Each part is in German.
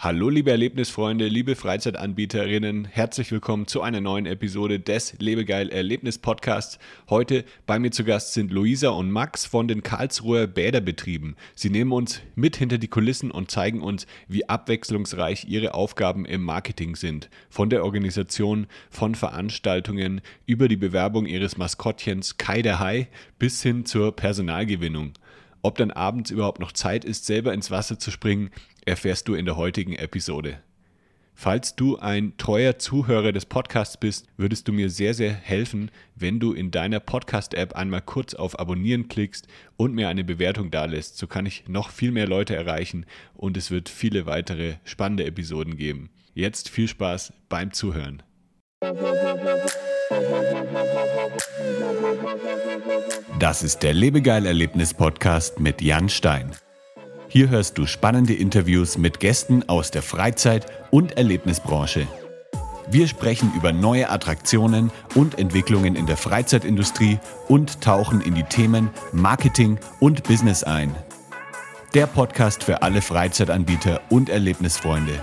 Hallo liebe Erlebnisfreunde, liebe Freizeitanbieterinnen, herzlich willkommen zu einer neuen Episode des Lebegeil Erlebnis Podcasts. Heute bei mir zu Gast sind Luisa und Max von den Karlsruher Bäderbetrieben. Sie nehmen uns mit hinter die Kulissen und zeigen uns, wie abwechslungsreich ihre Aufgaben im Marketing sind. Von der Organisation von Veranstaltungen über die Bewerbung ihres Maskottchens Kai der Hai bis hin zur Personalgewinnung. Ob dann abends überhaupt noch Zeit ist, selber ins Wasser zu springen, erfährst du in der heutigen Episode. Falls du ein treuer Zuhörer des Podcasts bist, würdest du mir sehr, sehr helfen, wenn du in deiner Podcast-App einmal kurz auf Abonnieren klickst und mir eine Bewertung dalässt. So kann ich noch viel mehr Leute erreichen und es wird viele weitere spannende Episoden geben. Jetzt viel Spaß beim Zuhören. Das ist der Lebegeil-Erlebnis-Podcast mit Jan Stein. Hier hörst du spannende Interviews mit Gästen aus der Freizeit- und Erlebnisbranche. Wir sprechen über neue Attraktionen und Entwicklungen in der Freizeitindustrie und tauchen in die Themen Marketing und Business ein. Der Podcast für alle Freizeitanbieter und Erlebnisfreunde.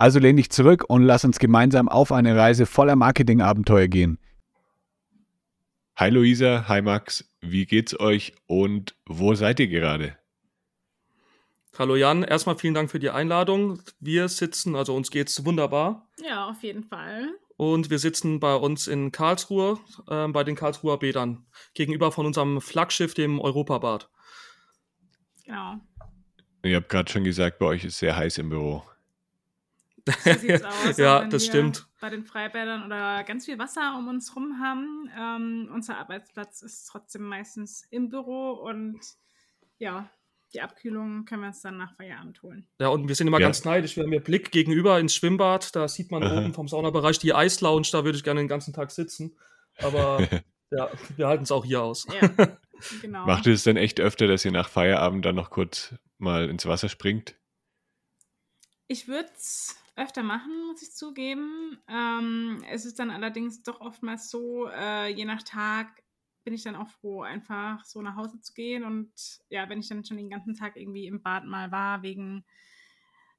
Also lehn dich zurück und lass uns gemeinsam auf eine Reise voller Marketingabenteuer gehen. Hi Luisa, hi Max, wie geht's euch und wo seid ihr gerade? Hallo Jan, erstmal vielen Dank für die Einladung. Wir sitzen, also uns geht's wunderbar. Ja, auf jeden Fall. Und wir sitzen bei uns in Karlsruhe, äh, bei den Karlsruher Bädern, gegenüber von unserem Flaggschiff, dem Europabad. Genau. Ihr habt gerade schon gesagt, bei euch ist sehr heiß im Büro. So sieht's aus. ja, das stimmt. Bei den Freibädern oder ganz viel Wasser um uns rum haben. Ähm, unser Arbeitsplatz ist trotzdem meistens im Büro und ja, die Abkühlung können wir uns dann nach Feierabend holen. Ja, und wir sind immer ja. ganz neidisch. Wir haben hier Blick gegenüber ins Schwimmbad. Da sieht man Aha. oben vom Saunabereich die Eislounge. Da würde ich gerne den ganzen Tag sitzen. Aber ja, wir halten es auch hier aus. Ja, genau. Macht ihr es denn echt öfter, dass ihr nach Feierabend dann noch kurz mal ins Wasser springt? Ich würde es öfter machen, muss ich zugeben. Ähm, es ist dann allerdings doch oftmals so, äh, je nach Tag bin ich dann auch froh, einfach so nach Hause zu gehen. Und ja, wenn ich dann schon den ganzen Tag irgendwie im Bad mal war, wegen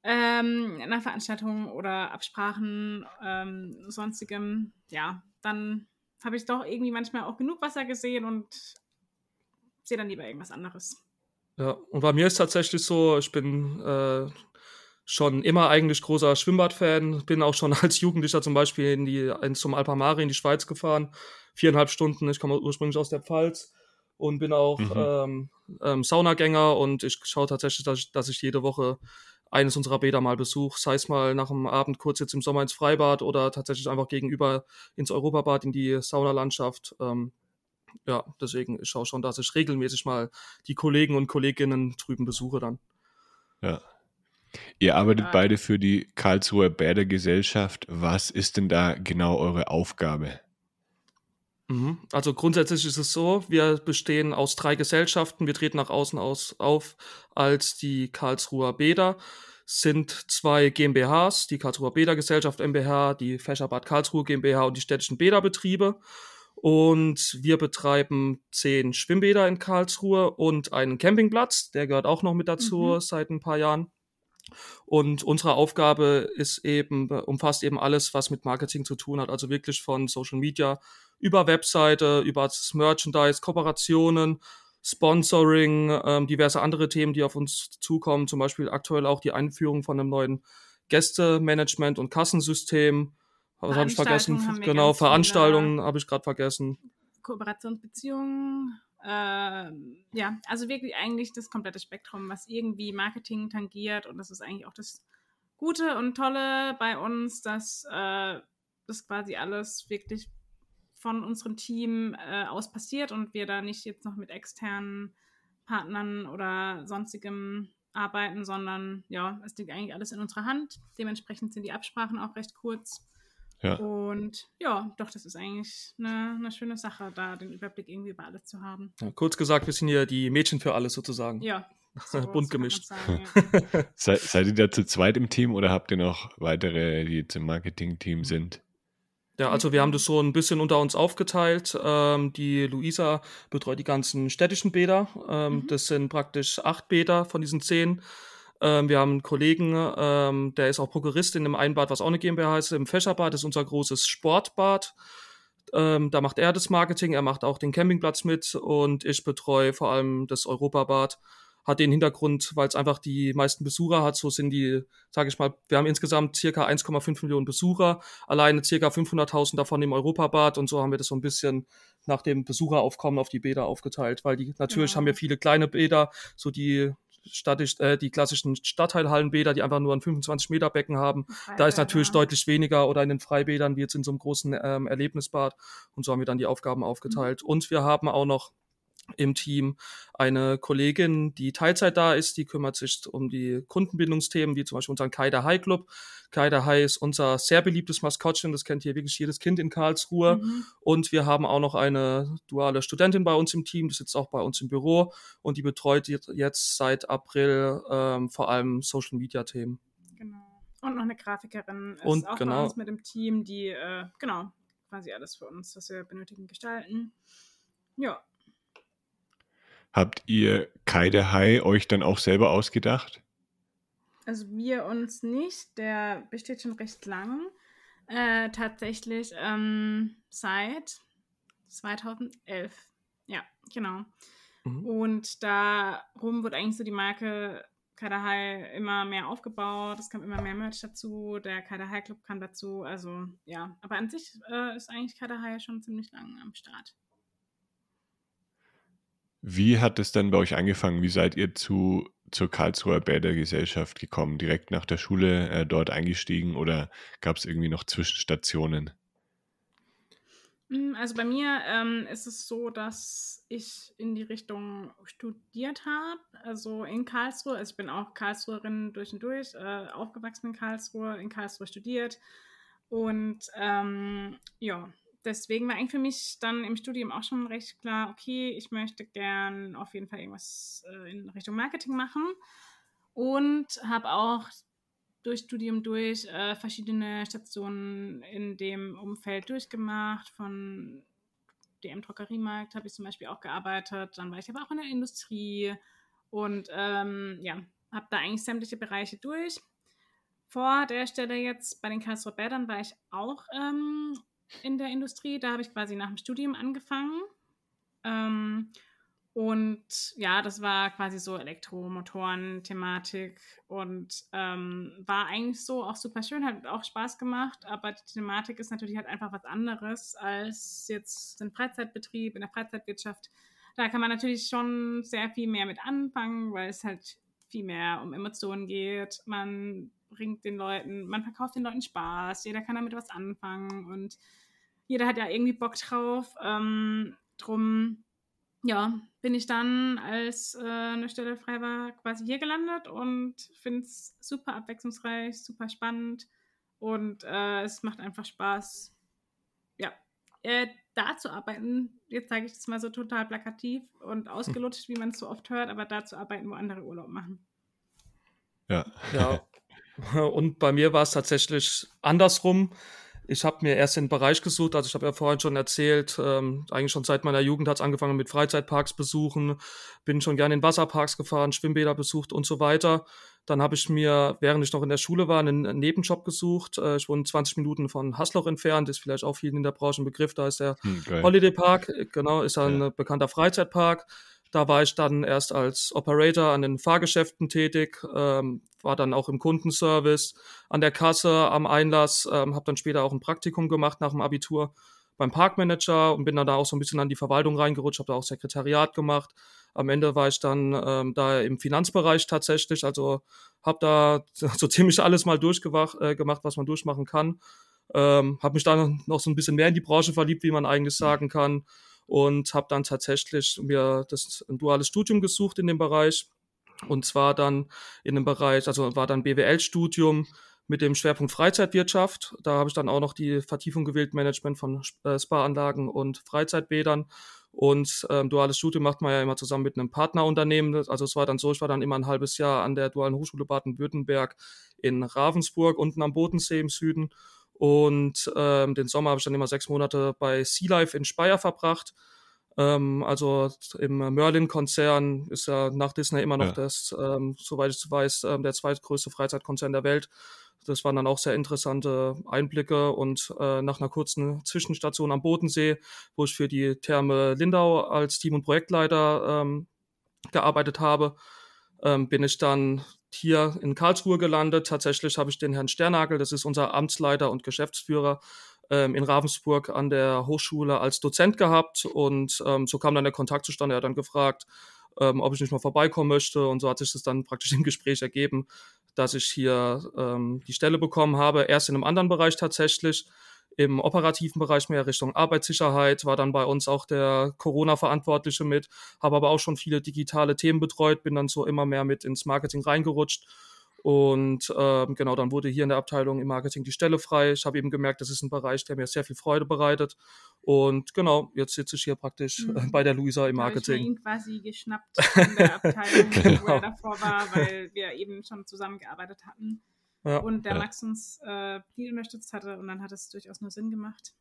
ähm, einer Veranstaltung oder Absprachen, ähm, sonstigem, ja, dann habe ich doch irgendwie manchmal auch genug Wasser gesehen und sehe dann lieber irgendwas anderes. Ja, und bei mir ist tatsächlich so, ich bin äh, schon immer eigentlich großer Schwimmbadfan. Bin auch schon als Jugendlicher zum Beispiel in die, in, zum Alpamare in die Schweiz gefahren. Viereinhalb Stunden. Ich komme ursprünglich aus der Pfalz und bin auch mhm. ähm, ähm, Saunagänger und ich schaue tatsächlich, dass ich, dass ich jede Woche eines unserer Bäder mal besuche, sei es mal nach dem Abend kurz jetzt im Sommer ins Freibad oder tatsächlich einfach gegenüber ins Europabad in die Saunalandschaft. Ähm, ja, deswegen ich schaue schon, dass ich regelmäßig mal die Kollegen und Kolleginnen drüben besuche dann. Ja, Ihr arbeitet ja. beide für die Karlsruher Bädergesellschaft. Was ist denn da genau eure Aufgabe? Mhm. Also grundsätzlich ist es so, wir bestehen aus drei Gesellschaften. Wir treten nach außen aus, auf als die Karlsruher Bäder. Sind zwei GmbHs, die Karlsruher Bädergesellschaft MBH, die Fächerbad Karlsruhe GmbH und die städtischen Bäderbetriebe. Und wir betreiben zehn Schwimmbäder in Karlsruhe und einen Campingplatz, der gehört auch noch mit dazu mhm. seit ein paar Jahren. Und unsere Aufgabe ist eben, umfasst eben alles, was mit Marketing zu tun hat. Also wirklich von Social Media über Webseite, über das Merchandise, Kooperationen, Sponsoring, ähm, diverse andere Themen, die auf uns zukommen. Zum Beispiel aktuell auch die Einführung von einem neuen Gästemanagement und Kassensystem. Was habe ich vergessen? Genau, Veranstaltungen habe ich gerade vergessen. Kooperationsbeziehungen äh, ja, also wirklich eigentlich das komplette Spektrum, was irgendwie Marketing tangiert. Und das ist eigentlich auch das Gute und Tolle bei uns, dass äh, das quasi alles wirklich von unserem Team äh, aus passiert und wir da nicht jetzt noch mit externen Partnern oder sonstigem arbeiten, sondern ja, es liegt eigentlich alles in unserer Hand. Dementsprechend sind die Absprachen auch recht kurz. Ja. Und ja, doch, das ist eigentlich eine, eine, schöne Sache, da den Überblick irgendwie über alles zu haben. Ja, kurz gesagt, wir sind hier die Mädchen für alles sozusagen. Ja. So, Bunt gemischt. Sagen, ja. Se, seid ihr da zu zweit im Team oder habt ihr noch weitere, die jetzt im Marketing-Team sind? Ja, also wir haben das so ein bisschen unter uns aufgeteilt. Ähm, die Luisa betreut die ganzen städtischen Bäder. Ähm, mhm. Das sind praktisch acht Bäder von diesen zehn. Ähm, wir haben einen Kollegen, ähm, der ist auch Prokurist in einem Einbad, was auch eine GmbH heißt, im Fächerbad. Ist unser großes Sportbad. Ähm, da macht er das Marketing, er macht auch den Campingplatz mit und ich betreue vor allem das Europabad hat den Hintergrund, weil es einfach die meisten Besucher hat. So sind die, sage ich mal, wir haben insgesamt circa 1,5 Millionen Besucher, alleine circa 500.000 davon im Europabad und so haben wir das so ein bisschen nach dem Besucheraufkommen auf die Bäder aufgeteilt, weil die natürlich ja. haben wir viele kleine Bäder, so die statisch, äh, die klassischen Stadtteilhallenbäder, die einfach nur ein 25 Meter Becken haben. Freibäder. Da ist natürlich deutlich weniger oder in den Freibädern wie jetzt in so einem großen ähm, Erlebnisbad. Und so haben wir dann die Aufgaben aufgeteilt. Mhm. Und wir haben auch noch im Team eine Kollegin, die Teilzeit da ist, die kümmert sich um die Kundenbindungsthemen, wie zum Beispiel unseren Kaider High Club. Kaider High ist unser sehr beliebtes Maskottchen, das kennt hier wirklich jedes Kind in Karlsruhe. Mhm. Und wir haben auch noch eine duale Studentin bei uns im Team, die sitzt auch bei uns im Büro und die betreut jetzt seit April ähm, vor allem Social Media Themen. Genau. Und noch eine Grafikerin ist und auch genau. bei uns mit dem Team, die äh, genau quasi alles für uns, was wir benötigen, gestalten. Ja, Habt ihr Kaide Hai euch dann auch selber ausgedacht? Also wir uns nicht, der besteht schon recht lang. Äh, tatsächlich ähm, seit 2011. Ja, genau. Mhm. Und darum wurde eigentlich so die Marke Kadahai immer mehr aufgebaut. Es kam immer mehr Merch dazu. Der Kadahai Club kam dazu. Also ja, aber an sich äh, ist eigentlich Kadahai schon ziemlich lang am Start. Wie hat es dann bei euch angefangen? Wie seid ihr zu, zur Karlsruher Bädergesellschaft gekommen? Direkt nach der Schule äh, dort eingestiegen oder gab es irgendwie noch Zwischenstationen? Hm, also bei mir ähm, ist es so, dass ich in die Richtung studiert habe, also in Karlsruhe. Also ich bin auch Karlsruherin durch und durch, äh, aufgewachsen in Karlsruhe, in Karlsruhe studiert. Und ähm, ja, deswegen war eigentlich für mich dann im Studium auch schon recht klar, okay, ich möchte gern auf jeden Fall irgendwas äh, in Richtung Marketing machen und habe auch durch Studium durch äh, verschiedene Stationen in dem Umfeld durchgemacht. Von DM Druckeriemarkt habe ich zum Beispiel auch gearbeitet. Dann war ich aber auch in der Industrie und ähm, ja, habe da eigentlich sämtliche Bereiche durch. Vor der Stelle jetzt bei den Karlsruher Bädern war ich auch ähm, in der Industrie. Da habe ich quasi nach dem Studium angefangen. Ähm, und ja, das war quasi so Elektromotoren-Thematik und ähm, war eigentlich so auch super schön, hat auch Spaß gemacht, aber die Thematik ist natürlich halt einfach was anderes als jetzt ein Freizeitbetrieb in der Freizeitwirtschaft. Da kann man natürlich schon sehr viel mehr mit anfangen, weil es halt viel mehr um Emotionen geht. Man bringt den Leuten, man verkauft den Leuten Spaß, jeder kann damit was anfangen und jeder hat ja irgendwie Bock drauf. Ähm, drum, ja, bin ich dann, als äh, eine Stelle frei war, quasi hier gelandet und finde es super abwechslungsreich, super spannend und äh, es macht einfach Spaß, ja, äh, da zu arbeiten. Jetzt sage ich das mal so total plakativ und ausgelutscht, wie man es so oft hört, aber da zu arbeiten, wo andere Urlaub machen. Ja. Ja. Und bei mir war es tatsächlich andersrum ich habe mir erst den Bereich gesucht, also ich habe ja vorhin schon erzählt, ähm, eigentlich schon seit meiner Jugend hat es angefangen mit Freizeitparks besuchen, bin schon gerne in Wasserparks gefahren, Schwimmbäder besucht und so weiter. Dann habe ich mir, während ich noch in der Schule war, einen Nebenjob gesucht. Äh, ich wohne 20 Minuten von Hasloch entfernt, ist vielleicht auch vielen in der Branche ein Begriff, da ist der hm, Holiday Park, genau, ist ein ja. bekannter Freizeitpark. Da war ich dann erst als Operator an den Fahrgeschäften tätig, ähm, war dann auch im Kundenservice, an der Kasse, am Einlass, ähm, habe dann später auch ein Praktikum gemacht nach dem Abitur beim Parkmanager und bin dann da auch so ein bisschen an die Verwaltung reingerutscht, habe da auch Sekretariat gemacht. Am Ende war ich dann ähm, da im Finanzbereich tatsächlich, also habe da so ziemlich alles mal durchgemacht, äh, gemacht, was man durchmachen kann. Ähm, habe mich dann noch so ein bisschen mehr in die Branche verliebt, wie man eigentlich sagen kann. Und habe dann tatsächlich mir das ein duales Studium gesucht in dem Bereich. Und zwar dann in dem Bereich, also war dann BWL-Studium mit dem Schwerpunkt Freizeitwirtschaft. Da habe ich dann auch noch die Vertiefung gewählt, Management von äh, Spa-Anlagen und Freizeitbädern. Und ähm, duales Studium macht man ja immer zusammen mit einem Partnerunternehmen. Also es war dann so, ich war dann immer ein halbes Jahr an der Dualen Hochschule Baden-Württemberg in Ravensburg, unten am Bodensee im Süden. Und ähm, den Sommer habe ich dann immer sechs Monate bei Sea Life in Speyer verbracht. Ähm, also im Merlin-Konzern ist ja nach Disney immer noch ja. das, ähm, soweit ich weiß, ähm, der zweitgrößte Freizeitkonzern der Welt. Das waren dann auch sehr interessante Einblicke und äh, nach einer kurzen Zwischenstation am Bodensee, wo ich für die Therme Lindau als Team- und Projektleiter ähm, gearbeitet habe, ähm, bin ich dann hier in Karlsruhe gelandet. Tatsächlich habe ich den Herrn Sternagel, das ist unser Amtsleiter und Geschäftsführer, ähm, in Ravensburg an der Hochschule als Dozent gehabt und ähm, so kam dann der Kontakt zustande. Er hat dann gefragt, ähm, ob ich nicht mal vorbeikommen möchte und so hat sich das dann praktisch im Gespräch ergeben, dass ich hier ähm, die Stelle bekommen habe. Erst in einem anderen Bereich tatsächlich, im operativen Bereich mehr Richtung Arbeitssicherheit, war dann bei uns auch der Corona-Verantwortliche mit, habe aber auch schon viele digitale Themen betreut, bin dann so immer mehr mit ins Marketing reingerutscht und ähm, genau, dann wurde hier in der Abteilung im Marketing die Stelle frei. Ich habe eben gemerkt, das ist ein Bereich, der mir sehr viel Freude bereitet. Und genau, jetzt sitze ich hier praktisch mhm. bei der Luisa im Marketing. Ich ihn quasi geschnappt in der Abteilung, genau. wo er davor war, weil wir eben schon zusammengearbeitet hatten. Ja. Und der ja. Max uns äh, viel unterstützt hatte und dann hat es durchaus nur Sinn gemacht.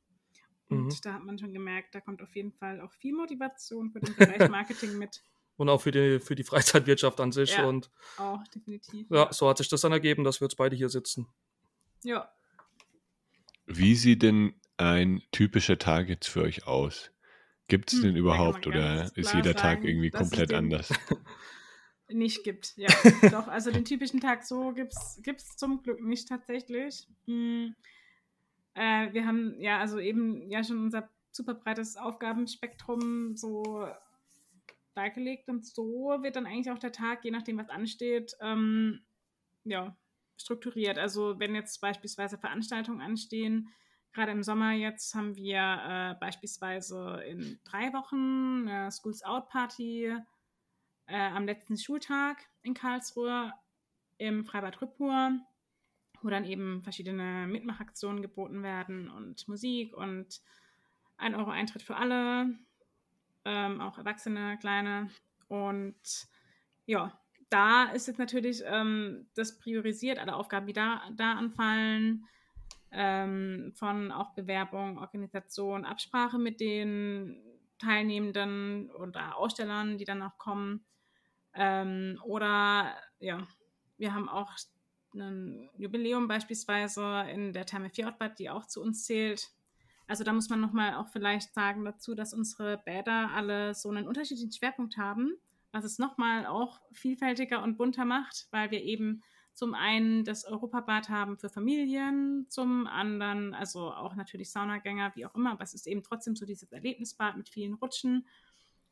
Und mhm. da hat man schon gemerkt, da kommt auf jeden Fall auch viel Motivation für den Bereich Marketing mit und auch für die, für die Freizeitwirtschaft an sich. Ja, und auch definitiv. Ja, so hat sich das dann ergeben, dass wir jetzt beide hier sitzen. Ja. Wie sieht denn ein typischer Tag jetzt für euch aus? Gibt es hm, den überhaupt oder ist jeder Tag irgendwie komplett anders? nicht gibt, ja. Doch, also den typischen Tag so gibt es zum Glück nicht tatsächlich. Hm. Äh, wir haben ja also eben ja schon unser super breites Aufgabenspektrum so beigelegt und so wird dann eigentlich auch der Tag, je nachdem, was ansteht, ähm, ja, strukturiert. Also wenn jetzt beispielsweise Veranstaltungen anstehen, gerade im Sommer jetzt haben wir äh, beispielsweise in drei Wochen eine Schools Out Party äh, am letzten Schultag in Karlsruhe im Freibad Rüppur, wo dann eben verschiedene Mitmachaktionen geboten werden und Musik und ein Euro Eintritt für alle ähm, auch Erwachsene, Kleine. Und ja, da ist jetzt natürlich ähm, das priorisiert, alle Aufgaben, die da, da anfallen, ähm, von auch Bewerbung, Organisation, Absprache mit den Teilnehmenden oder Ausstellern, die dann auch kommen. Ähm, oder ja, wir haben auch ein Jubiläum beispielsweise in der Therme Fjordbad, die auch zu uns zählt. Also da muss man nochmal auch vielleicht sagen dazu, dass unsere Bäder alle so einen unterschiedlichen Schwerpunkt haben, was es nochmal auch vielfältiger und bunter macht, weil wir eben zum einen das Europabad haben für Familien, zum anderen, also auch natürlich Saunagänger, wie auch immer, aber es ist eben trotzdem so dieses Erlebnisbad mit vielen Rutschen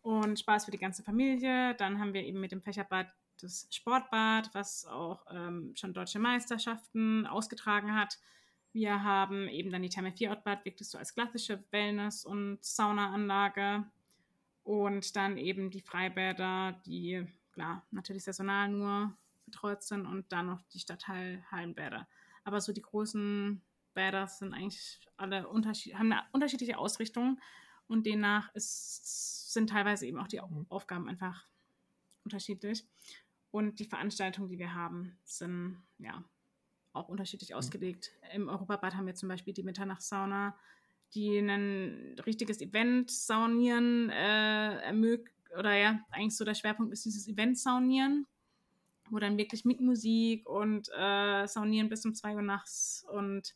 und Spaß für die ganze Familie. Dann haben wir eben mit dem Fächerbad das Sportbad, was auch ähm, schon deutsche Meisterschaften ausgetragen hat. Wir haben eben dann die Therme 4 Ortbad, wirklich so als klassische Wellness- und Saunaanlage. Und dann eben die Freibäder, die klar natürlich saisonal nur betreut sind und dann noch die Stadthallenbäder. Aber so die großen Bäder sind eigentlich alle unterschied haben eine unterschiedliche Ausrichtung und demnach ist, sind teilweise eben auch die Aufgaben einfach unterschiedlich. Und die Veranstaltungen, die wir haben, sind ja auch unterschiedlich mhm. ausgelegt. Im Europabad haben wir zum Beispiel die Mitternachtssauna, die ein richtiges Event saunieren äh, ermöglicht, oder ja, eigentlich so der Schwerpunkt ist dieses Event saunieren, wo dann wirklich mit Musik und äh, saunieren bis um 2 Uhr nachts und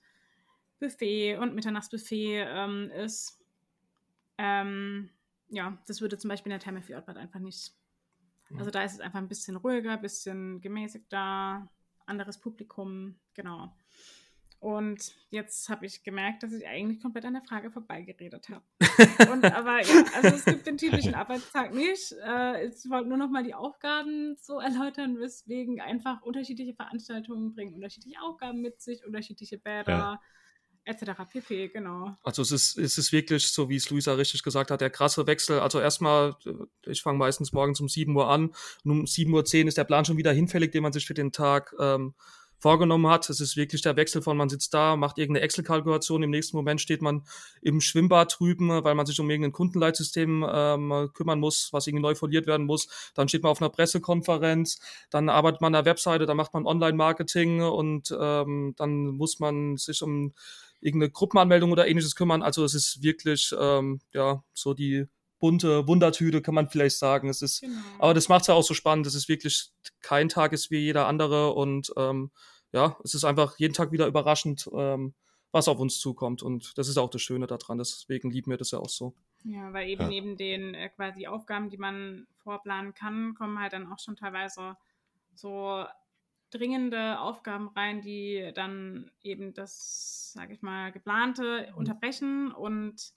Buffet und Mitternachtsbuffet ähm, ist. Ähm, ja, das würde zum Beispiel in der Therme für Ortbad einfach nicht. Also da ist es einfach ein bisschen ruhiger, ein bisschen gemäßigter, anderes Publikum, genau. Und jetzt habe ich gemerkt, dass ich eigentlich komplett an der Frage vorbeigeredet habe. Und aber ja, also es gibt den typischen Arbeitstag nicht. Äh, ich wollte nur noch mal die Aufgaben so erläutern, weswegen einfach unterschiedliche Veranstaltungen bringen unterschiedliche Aufgaben mit sich, unterschiedliche Bäder. Ja. Etc. pp, genau. Also es ist, es ist wirklich, so wie es Luisa richtig gesagt hat, der krasse Wechsel. Also erstmal, äh, ich fange meistens morgens um 7 Uhr an und um 7.10 Uhr ist der Plan schon wieder hinfällig, den man sich für den Tag ähm, vorgenommen hat. Es ist wirklich der Wechsel von, man sitzt da, macht irgendeine Excel-Kalkulation, im nächsten Moment steht man im Schwimmbad drüben, weil man sich um irgendein Kundenleitsystem ähm, kümmern muss, was irgendwie neu foliert werden muss. Dann steht man auf einer Pressekonferenz, dann arbeitet man an der Webseite, dann macht man Online-Marketing und ähm, dann muss man sich um irgendeine Gruppenanmeldung oder ähnliches kümmern. Also es ist wirklich ähm, ja so die bunte Wundertüte, kann man vielleicht sagen. Es ist, genau. aber das macht es ja auch so spannend. Es ist wirklich kein Tag ist wie jeder andere und ähm, ja, es ist einfach jeden Tag wieder überraschend, ähm, was auf uns zukommt. Und das ist auch das Schöne daran. Deswegen lieben wir das ja auch so. Ja, weil eben ja. neben den äh, quasi Aufgaben, die man vorplanen kann, kommen halt dann auch schon teilweise so dringende Aufgaben rein, die dann eben das, sage ich mal, geplante mhm. unterbrechen und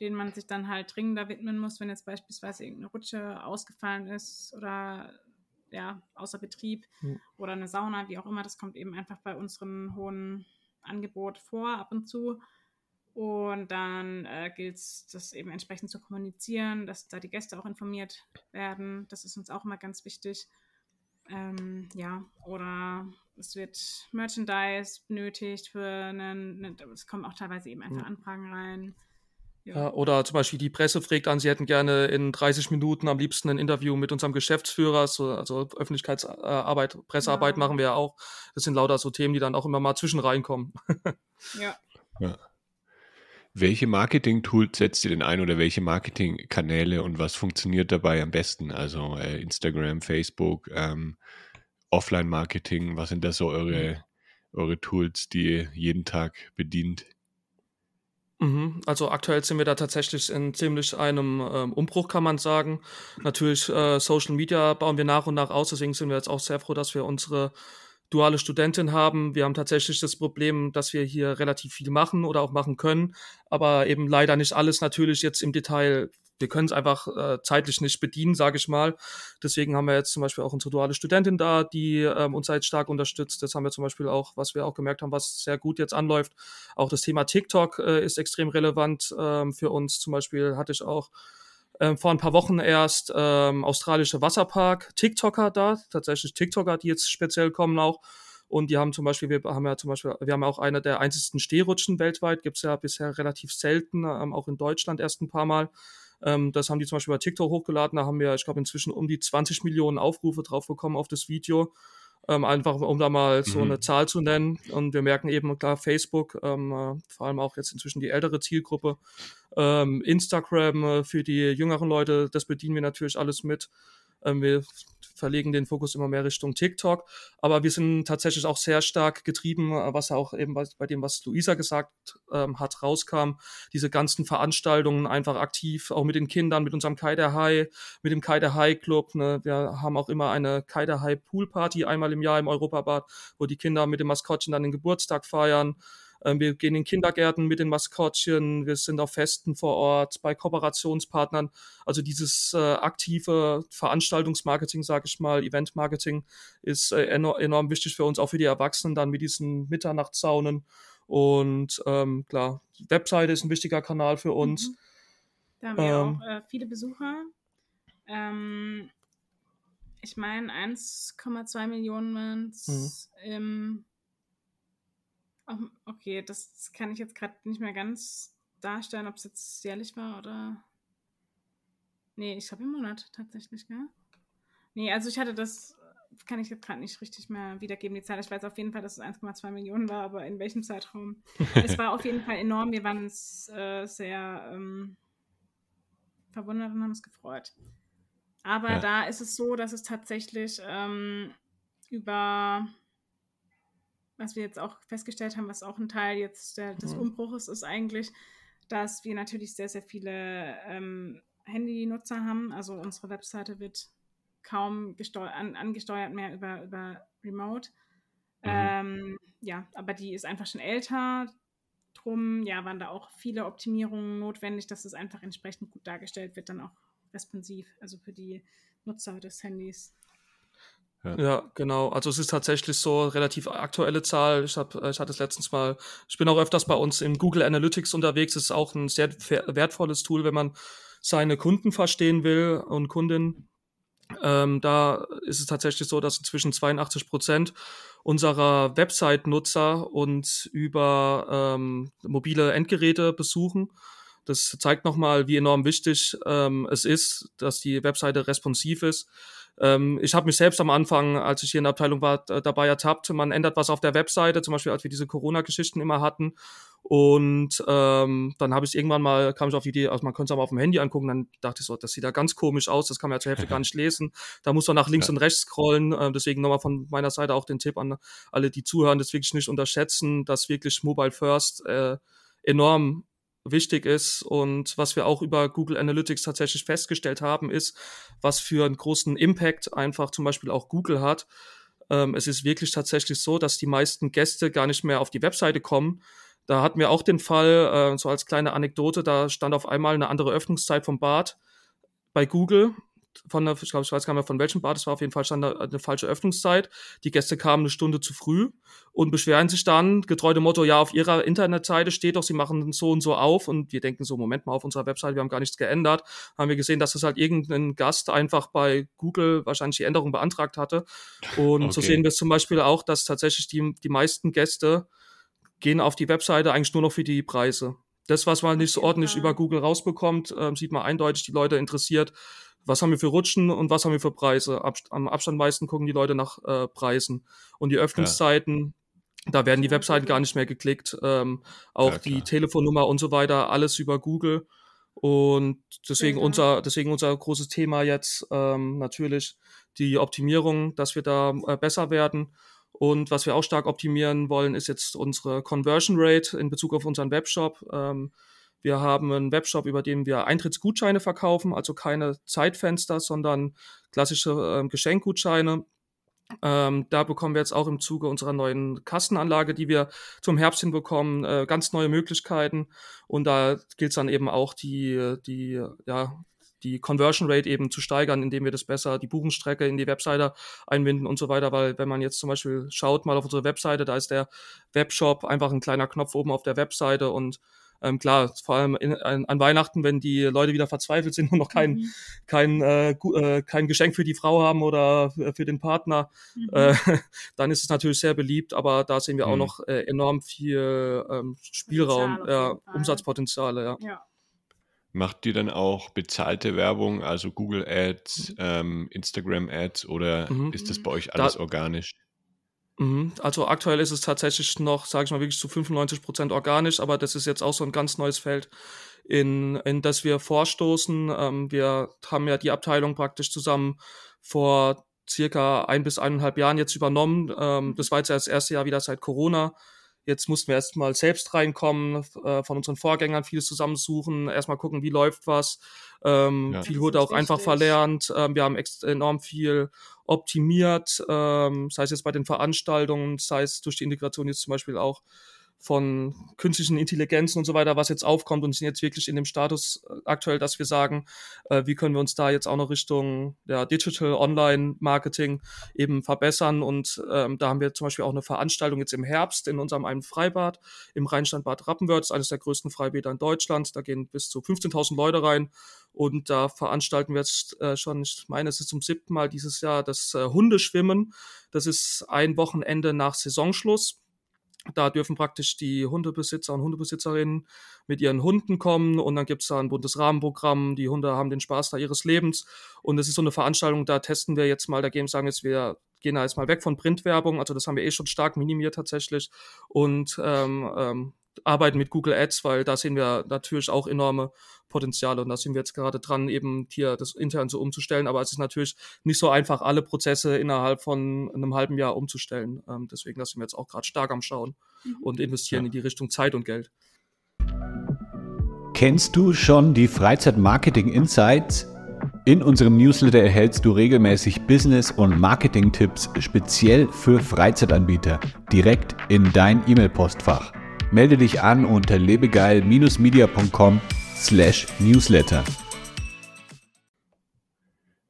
denen man sich dann halt dringender widmen muss, wenn jetzt beispielsweise irgendeine Rutsche ausgefallen ist oder ja, außer Betrieb mhm. oder eine Sauna, wie auch immer. Das kommt eben einfach bei unserem hohen Angebot vor, ab und zu. Und dann äh, gilt es, das eben entsprechend zu kommunizieren, dass da die Gäste auch informiert werden. Das ist uns auch immer ganz wichtig. Ähm, ja, oder es wird Merchandise benötigt für einen, es kommen auch teilweise eben einfach Anfragen rein. Ja. Oder zum Beispiel die Presse fragt an, sie hätten gerne in 30 Minuten am liebsten ein Interview mit unserem Geschäftsführer, so, also Öffentlichkeitsarbeit, Pressearbeit ja. machen wir ja auch. Das sind lauter so Themen, die dann auch immer mal zwischen reinkommen. ja. ja. Welche Marketing-Tools setzt ihr denn ein oder welche Marketing-Kanäle und was funktioniert dabei am besten? Also äh, Instagram, Facebook, ähm, Offline-Marketing, was sind da so eure, mhm. eure Tools, die ihr jeden Tag bedient? Mhm. Also aktuell sind wir da tatsächlich in ziemlich einem ähm, Umbruch, kann man sagen. Natürlich äh, Social Media bauen wir nach und nach aus, deswegen sind wir jetzt auch sehr froh, dass wir unsere duale Studentin haben. Wir haben tatsächlich das Problem, dass wir hier relativ viel machen oder auch machen können, aber eben leider nicht alles natürlich jetzt im Detail wir können es einfach äh, zeitlich nicht bedienen, sage ich mal. Deswegen haben wir jetzt zum Beispiel auch unsere duale Studentin da, die ähm, uns halt stark unterstützt. Das haben wir zum Beispiel auch, was wir auch gemerkt haben, was sehr gut jetzt anläuft. Auch das Thema TikTok äh, ist extrem relevant ähm, für uns. Zum Beispiel hatte ich auch ähm, vor ein paar Wochen erst ähm, australische Wasserpark TikToker da, tatsächlich TikToker, die jetzt speziell kommen auch. Und die haben zum Beispiel, wir haben ja zum Beispiel, wir haben auch eine der einzigsten Stehrutschen weltweit, gibt es ja bisher relativ selten, ähm, auch in Deutschland erst ein paar Mal. Ähm, das haben die zum Beispiel bei TikTok hochgeladen. Da haben wir, ich glaube, inzwischen um die 20 Millionen Aufrufe drauf bekommen auf das Video. Ähm, einfach um da mal so mhm. eine Zahl zu nennen. Und wir merken eben klar, Facebook, ähm, äh, vor allem auch jetzt inzwischen die ältere Zielgruppe, ähm, Instagram äh, für die jüngeren Leute, das bedienen wir natürlich alles mit. Ähm, wir verlegen den Fokus immer mehr Richtung TikTok. Aber wir sind tatsächlich auch sehr stark getrieben, was auch eben bei, dem, was Luisa gesagt ähm, hat, rauskam. Diese ganzen Veranstaltungen einfach aktiv, auch mit den Kindern, mit unserem Kaider High, mit dem Kaider High Club. Ne? Wir haben auch immer eine Kaider High Pool Party einmal im Jahr im Europabad, wo die Kinder mit dem Maskottchen dann den Geburtstag feiern. Ähm, wir gehen in Kindergärten mit den Maskottchen, wir sind auf Festen vor Ort, bei Kooperationspartnern. Also dieses äh, aktive Veranstaltungsmarketing, sage ich mal, Eventmarketing ist äh, enorm, wichtig für uns, auch für die Erwachsenen dann mit diesen Mitternachtssaunen. Und ähm, klar, Webseite ist ein wichtiger Kanal für uns. Mhm. Da haben wir ähm, auch äh, viele Besucher. Ähm, ich meine 1,2 Millionen mhm. im Okay, das kann ich jetzt gerade nicht mehr ganz darstellen, ob es jetzt jährlich war oder. Nee, ich habe im Monat tatsächlich, gell? Nee, also ich hatte das, kann ich jetzt gerade nicht richtig mehr wiedergeben, die Zahl. Ich weiß auf jeden Fall, dass es 1,2 Millionen war, aber in welchem Zeitraum? es war auf jeden Fall enorm. Wir waren uns äh, sehr ähm, verwundert und haben uns gefreut. Aber ja. da ist es so, dass es tatsächlich ähm, über was wir jetzt auch festgestellt haben, was auch ein Teil jetzt der, des mhm. Umbruches ist eigentlich, dass wir natürlich sehr, sehr viele ähm, Handynutzer haben. Also unsere Webseite wird kaum an, angesteuert mehr über, über Remote. Mhm. Ähm, ja, aber die ist einfach schon älter. Drum ja, waren da auch viele Optimierungen notwendig, dass es einfach entsprechend gut dargestellt wird, dann auch responsiv, also für die Nutzer des Handys. Ja. ja. genau. Also es ist tatsächlich so relativ aktuelle Zahl. Ich habe, ich hatte es letztens mal. Ich bin auch öfters bei uns in Google Analytics unterwegs. Es ist auch ein sehr wertvolles Tool, wenn man seine Kunden verstehen will und Kundinnen. Ähm, da ist es tatsächlich so, dass inzwischen 82 Prozent unserer Website-Nutzer uns über ähm, mobile Endgeräte besuchen. Das zeigt nochmal, wie enorm wichtig ähm, es ist, dass die Webseite responsiv ist. Ähm, ich habe mich selbst am Anfang, als ich hier in der Abteilung war, dabei ertappt. Man ändert was auf der Webseite, zum Beispiel als wir diese Corona-Geschichten immer hatten. Und ähm, dann habe ich irgendwann mal, kam ich auf die Idee, also man könnte es aber auf dem Handy angucken, dann dachte ich so, das sieht da ganz komisch aus, das kann man ja zur Hälfte gar nicht lesen. Da muss man nach links ja. und rechts scrollen. Äh, deswegen nochmal von meiner Seite auch den Tipp an alle, die zuhören, das wirklich nicht unterschätzen, dass wirklich Mobile First äh, enorm wichtig ist und was wir auch über Google Analytics tatsächlich festgestellt haben, ist, was für einen großen Impact einfach zum Beispiel auch Google hat. Ähm, es ist wirklich tatsächlich so, dass die meisten Gäste gar nicht mehr auf die Webseite kommen. Da hatten wir auch den Fall, äh, so als kleine Anekdote, da stand auf einmal eine andere Öffnungszeit vom Bad bei Google von der, ich glaube, ich weiß gar nicht mehr von welchem Bad, es war auf jeden Fall stand da eine falsche Öffnungszeit. Die Gäste kamen eine Stunde zu früh und beschweren sich dann, getreu dem Motto, ja, auf ihrer Internetseite steht doch, sie machen so und so auf und wir denken so, Moment mal, auf unserer Webseite, wir haben gar nichts geändert. Haben wir gesehen, dass das halt irgendein Gast einfach bei Google wahrscheinlich die Änderung beantragt hatte. Und okay. so sehen wir es zum Beispiel auch, dass tatsächlich die, die meisten Gäste gehen auf die Webseite eigentlich nur noch für die Preise. Das, was man nicht so ordentlich über Google rausbekommt, äh, sieht man eindeutig, die Leute interessiert, was haben wir für Rutschen und was haben wir für Preise. Ab, am Abstand meisten gucken die Leute nach äh, Preisen. Und die Öffnungszeiten, ja. da werden die Webseiten gar nicht mehr geklickt. Ähm, auch ja, die Telefonnummer und so weiter, alles über Google. Und deswegen ja. unser, deswegen unser großes Thema jetzt ähm, natürlich die Optimierung, dass wir da äh, besser werden. Und was wir auch stark optimieren wollen, ist jetzt unsere Conversion Rate in Bezug auf unseren Webshop. Ähm, wir haben einen Webshop, über den wir Eintrittsgutscheine verkaufen, also keine Zeitfenster, sondern klassische äh, Geschenkgutscheine. Ähm, da bekommen wir jetzt auch im Zuge unserer neuen Kassenanlage, die wir zum Herbst hinbekommen, äh, ganz neue Möglichkeiten. Und da gilt es dann eben auch, die, die, ja, die Conversion Rate eben zu steigern, indem wir das besser, die Buchungsstrecke in die Webseite einbinden und so weiter. Weil wenn man jetzt zum Beispiel schaut mal auf unsere Webseite, da ist der Webshop einfach ein kleiner Knopf oben auf der Webseite und ähm, klar, vor allem in, an, an, Weihnachten, wenn die Leute wieder verzweifelt sind und noch kein, mhm. kein, äh, äh, kein Geschenk für die Frau haben oder für den Partner, mhm. äh, dann ist es natürlich sehr beliebt, aber da sehen wir mhm. auch noch äh, enorm viel ähm, Spielraum, äh, Umsatzpotenziale. Ja. ja. Macht ihr dann auch bezahlte Werbung, also Google Ads, mhm. ähm, Instagram Ads oder mhm. ist das bei euch alles da, organisch? Mhm. Also aktuell ist es tatsächlich noch, sage ich mal, wirklich zu 95 Prozent organisch, aber das ist jetzt auch so ein ganz neues Feld, in, in das wir vorstoßen. Ähm, wir haben ja die Abteilung praktisch zusammen vor circa ein bis eineinhalb Jahren jetzt übernommen. Ähm, das war jetzt das erste Jahr wieder seit Corona. Jetzt mussten wir erstmal selbst reinkommen, äh, von unseren Vorgängern vieles zusammensuchen, erstmal gucken, wie läuft was. Ähm, ja. Viel wurde auch wichtig. einfach verlernt. Ähm, wir haben enorm viel optimiert, ähm, sei es jetzt bei den Veranstaltungen, sei es durch die Integration jetzt zum Beispiel auch von künstlichen Intelligenzen und so weiter, was jetzt aufkommt und sind jetzt wirklich in dem Status äh, aktuell, dass wir sagen, äh, wie können wir uns da jetzt auch noch Richtung ja, Digital Online Marketing eben verbessern. Und ähm, da haben wir zum Beispiel auch eine Veranstaltung jetzt im Herbst in unserem einen Freibad im Rheinstand Bad Rappenwörth, eines der größten Freibäder in Deutschland, da gehen bis zu 15.000 Leute rein. Und da veranstalten wir jetzt äh, schon, ich meine, es ist zum siebten Mal dieses Jahr das äh, Hundeschwimmen. Das ist ein Wochenende nach Saisonschluss da dürfen praktisch die Hundebesitzer und Hundebesitzerinnen mit ihren Hunden kommen und dann gibt es da ein buntes Rahmenprogramm. Die Hunde haben den Spaß da ihres Lebens. Und es ist so eine Veranstaltung, da testen wir jetzt mal, da gehen sagen jetzt wir gehen da jetzt mal weg von Printwerbung, also das haben wir eh schon stark minimiert tatsächlich. Und ähm, ähm, arbeiten mit Google Ads, weil da sehen wir natürlich auch enorme Potenziale und da sind wir jetzt gerade dran, eben hier das intern so umzustellen. Aber es ist natürlich nicht so einfach, alle Prozesse innerhalb von einem halben Jahr umzustellen. Ähm, deswegen da sind wir jetzt auch gerade stark am Schauen mhm. und investieren ja. in die Richtung Zeit und Geld. Kennst du schon die Freizeit Marketing Insights? In unserem Newsletter erhältst du regelmäßig Business- und Marketing-Tipps speziell für Freizeitanbieter direkt in dein E-Mail-Postfach. Melde dich an unter lebegeil-media.com slash newsletter.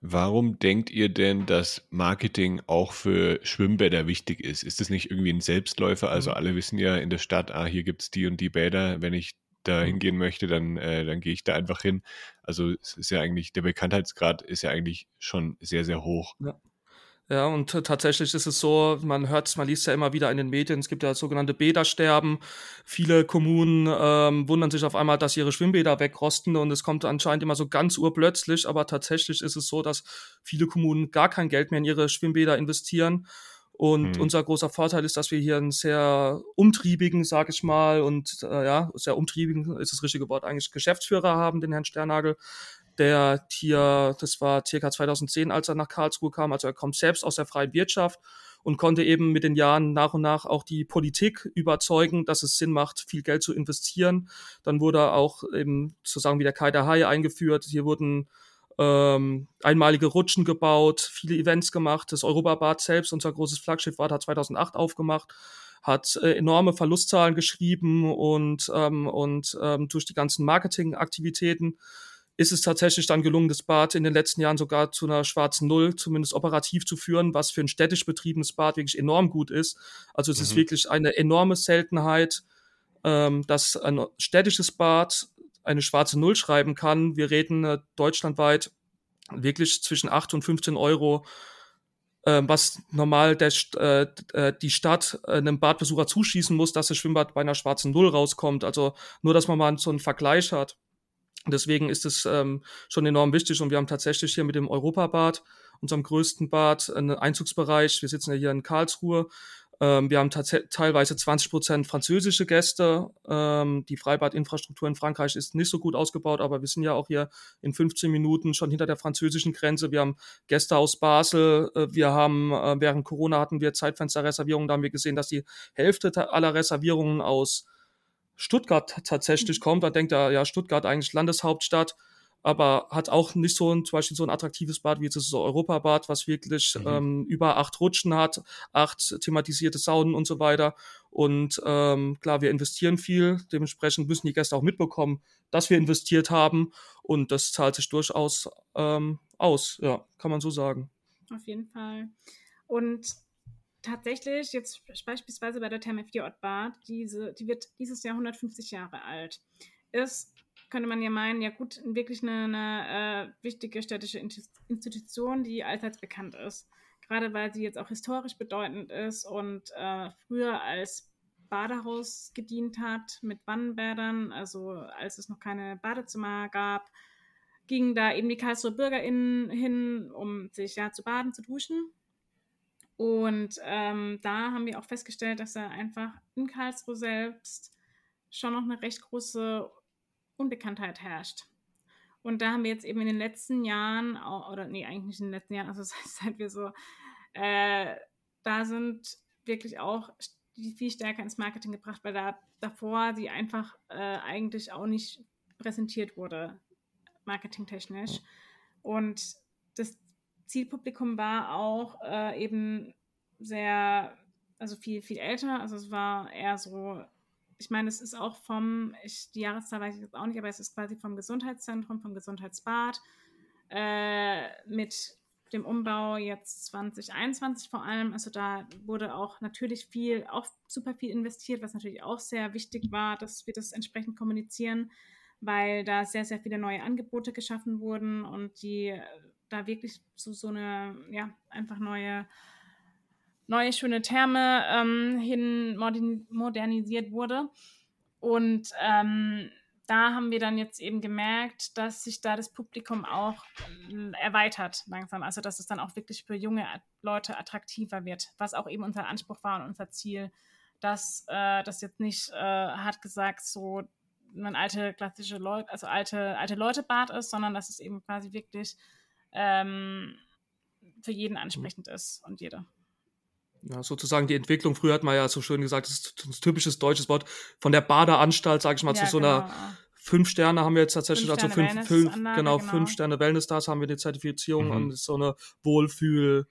Warum denkt ihr denn, dass Marketing auch für Schwimmbäder wichtig ist? Ist das nicht irgendwie ein Selbstläufer? Also mhm. alle wissen ja in der Stadt, ah, hier gibt es die und die Bäder. Wenn ich da mhm. hingehen möchte, dann, äh, dann gehe ich da einfach hin. Also es ist ja eigentlich, der Bekanntheitsgrad ist ja eigentlich schon sehr, sehr hoch. Ja. Ja, und tatsächlich ist es so, man hört man liest ja immer wieder in den Medien, es gibt ja sogenannte Bädersterben. Viele Kommunen ähm, wundern sich auf einmal, dass ihre Schwimmbäder wegrosten und es kommt anscheinend immer so ganz urplötzlich, aber tatsächlich ist es so, dass viele Kommunen gar kein Geld mehr in ihre Schwimmbäder investieren. Und mhm. unser großer Vorteil ist, dass wir hier einen sehr umtriebigen, sage ich mal, und äh, ja, sehr umtriebigen ist das richtige Wort eigentlich, Geschäftsführer haben, den Herrn Sternagel, der hier, das war circa 2010, als er nach Karlsruhe kam, also er kommt selbst aus der freien Wirtschaft und konnte eben mit den Jahren nach und nach auch die Politik überzeugen, dass es Sinn macht, viel Geld zu investieren. Dann wurde auch eben sozusagen wie der Kai der Hai eingeführt. Hier wurden ähm, einmalige Rutschen gebaut, viele Events gemacht. Das Europabad selbst, unser großes Flaggschiff, war da 2008 aufgemacht hat äh, enorme Verlustzahlen geschrieben und, ähm, und ähm, durch die ganzen Marketingaktivitäten ist es tatsächlich dann gelungen, das Bad in den letzten Jahren sogar zu einer schwarzen Null, zumindest operativ zu führen, was für ein städtisch betriebenes Bad wirklich enorm gut ist. Also es mhm. ist wirklich eine enorme Seltenheit, ähm, dass ein städtisches Bad eine schwarze Null schreiben kann. Wir reden äh, deutschlandweit wirklich zwischen 8 und 15 Euro, äh, was normal der, äh, äh, die Stadt äh, einem Badbesucher zuschießen muss, dass das Schwimmbad bei einer schwarzen Null rauskommt. Also nur, dass man mal so einen Vergleich hat. Deswegen ist es ähm, schon enorm wichtig und wir haben tatsächlich hier mit dem Europabad, unserem größten Bad, einen Einzugsbereich. Wir sitzen ja hier in Karlsruhe. Ähm, wir haben teilweise 20 Prozent französische Gäste. Ähm, die Freibadinfrastruktur in Frankreich ist nicht so gut ausgebaut, aber wir sind ja auch hier in 15 Minuten schon hinter der französischen Grenze. Wir haben Gäste aus Basel. Äh, wir haben, äh, während Corona hatten wir Zeitfensterreservierungen. Da haben wir gesehen, dass die Hälfte aller Reservierungen aus Stuttgart tatsächlich mhm. kommt. Man denkt ja, ja, Stuttgart eigentlich Landeshauptstadt, aber hat auch nicht so ein, zum Beispiel so ein attraktives Bad wie jetzt das Europabad, was wirklich mhm. ähm, über acht Rutschen hat, acht thematisierte Saunen und so weiter. Und ähm, klar, wir investieren viel, dementsprechend müssen die Gäste auch mitbekommen, dass wir investiert haben und das zahlt sich durchaus ähm, aus, ja, kann man so sagen. Auf jeden Fall. Und tatsächlich, jetzt beispielsweise bei der Therme Fjordbad, diese, die wird dieses Jahr 150 Jahre alt. Ist, könnte man ja meinen, ja gut, wirklich eine, eine äh, wichtige städtische Institution, die allseits bekannt ist. Gerade weil sie jetzt auch historisch bedeutend ist und äh, früher als Badehaus gedient hat mit Wannenbädern, also als es noch keine Badezimmer gab, gingen da eben die Karlsruher BürgerInnen hin, um sich ja zu baden, zu duschen. Und ähm, da haben wir auch festgestellt, dass da einfach in Karlsruhe selbst schon noch eine recht große Unbekanntheit herrscht. Und da haben wir jetzt eben in den letzten Jahren, oder nee, eigentlich nicht in den letzten Jahren, also seit wir so äh, da sind, wirklich auch viel stärker ins Marketing gebracht, weil da davor sie einfach äh, eigentlich auch nicht präsentiert wurde, marketingtechnisch. Und das Zielpublikum war auch äh, eben sehr, also viel, viel älter. Also es war eher so, ich meine, es ist auch vom, ich, die Jahreszahl weiß ich jetzt auch nicht, aber es ist quasi vom Gesundheitszentrum, vom Gesundheitsbad äh, mit dem Umbau jetzt 2021 vor allem. Also da wurde auch natürlich viel, auch super viel investiert, was natürlich auch sehr wichtig war, dass wir das entsprechend kommunizieren, weil da sehr, sehr viele neue Angebote geschaffen wurden und die da wirklich so, so eine, ja, einfach neue, neue schöne Therme ähm, hin modernisiert wurde. Und ähm, da haben wir dann jetzt eben gemerkt, dass sich da das Publikum auch äh, erweitert langsam. Also dass es dann auch wirklich für junge Leute attraktiver wird, was auch eben unser Anspruch war und unser Ziel, dass äh, das jetzt nicht äh, hart gesagt so ein alte klassische Leute, also alte, alte Leute Bad ist, sondern dass es eben quasi wirklich ähm, für jeden ansprechend ist und jede. Ja, sozusagen die Entwicklung. Früher hat man ja so schön gesagt, das ist ein typisches deutsches Wort von der Badeanstalt, sage ich mal, ja, zu so genau. einer fünf Sterne haben wir jetzt tatsächlich, fünf also fünf, fünf genau, genau, fünf Sterne Wellness Stars haben wir die Zertifizierung mhm. und so eine Wohlfühl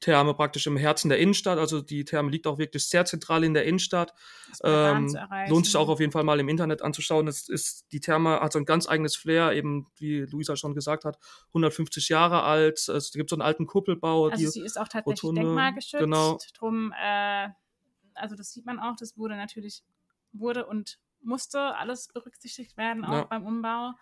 Therme praktisch im Herzen der Innenstadt. Also die Therme liegt auch wirklich sehr zentral in der Innenstadt. Ähm, lohnt sich auch auf jeden Fall mal im Internet anzuschauen. Es ist, die Therme hat so ein ganz eigenes Flair, eben wie Luisa schon gesagt hat, 150 Jahre alt. Es gibt so einen alten Kuppelbau. Also sie ist auch tatsächlich Rotunde, denkmalgeschützt. Genau. Drum, äh, also das sieht man auch, das wurde natürlich, wurde und musste alles berücksichtigt werden, auch ja. beim Umbau.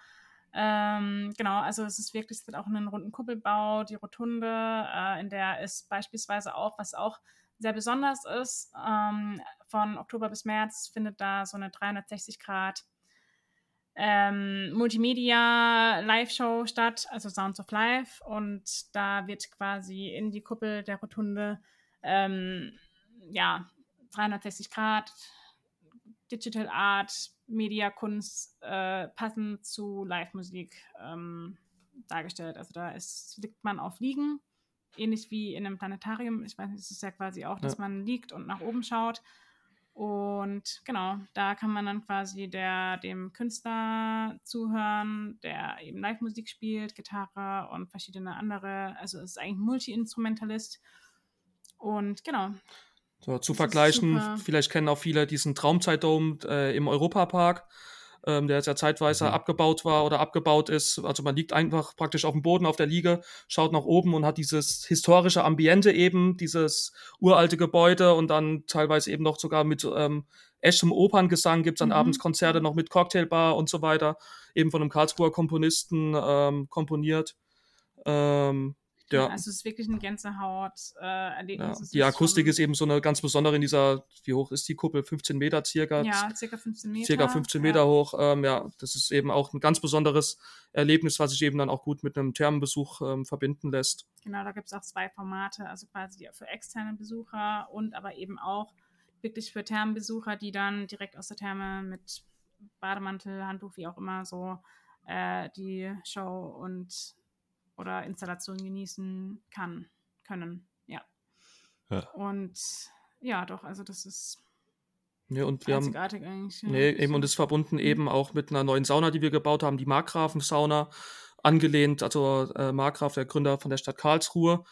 Ähm, genau, also es ist wirklich, es wird auch einen runden Kuppelbau, die Rotunde, äh, in der ist beispielsweise auch, was auch sehr besonders ist, ähm, von Oktober bis März findet da so eine 360 Grad ähm, Multimedia Live-Show statt, also Sounds of Life. Und da wird quasi in die Kuppel der Rotunde ähm, ja 360 Grad Digital Art, Mediakunst äh, passend zu Live-Musik ähm, dargestellt. Also da ist, liegt man auf Liegen, ähnlich wie in einem Planetarium. Ich weiß nicht, es ist ja quasi auch, dass ja. man liegt und nach oben schaut. Und genau, da kann man dann quasi der, dem Künstler zuhören, der eben Live-Musik spielt, Gitarre und verschiedene andere. Also es ist eigentlich Multi-Instrumentalist. Und genau, so, zu vergleichen, vielleicht kennen auch viele diesen Traumzeitdom äh, im Europapark, ähm, der jetzt ja zeitweise mhm. abgebaut war oder abgebaut ist. Also man liegt einfach praktisch auf dem Boden auf der Liege, schaut nach oben und hat dieses historische Ambiente eben, dieses uralte Gebäude und dann teilweise eben noch sogar mit ähm, echtem Operngesang gibt es dann mhm. abends Konzerte noch mit Cocktailbar und so weiter, eben von einem Karlsruher Komponisten ähm, komponiert. Ähm, ja. Also es ist wirklich ein Gänsehaut-Erlebnis. Äh, ja. Die Akustik ist eben so eine ganz besondere in dieser, wie hoch ist die Kuppel? 15 Meter circa? Ja, circa 15 Meter. Circa 15 Meter ja. hoch. Ähm, ja, das ist eben auch ein ganz besonderes Erlebnis, was sich eben dann auch gut mit einem Thermenbesuch ähm, verbinden lässt. Genau, da gibt es auch zwei Formate, also quasi für externe Besucher und aber eben auch wirklich für Thermenbesucher, die dann direkt aus der Therme mit Bademantel, Handtuch, wie auch immer so äh, die Show und oder Installation genießen kann, können. Ja. ja. Und ja, doch, also das ist ja, und wir haben, eigentlich. Ja. Nee, eben, und ist verbunden mhm. eben auch mit einer neuen Sauna, die wir gebaut haben, die Markgrafen-Sauna, angelehnt, also äh, Markgraf, der Gründer von der Stadt Karlsruhe,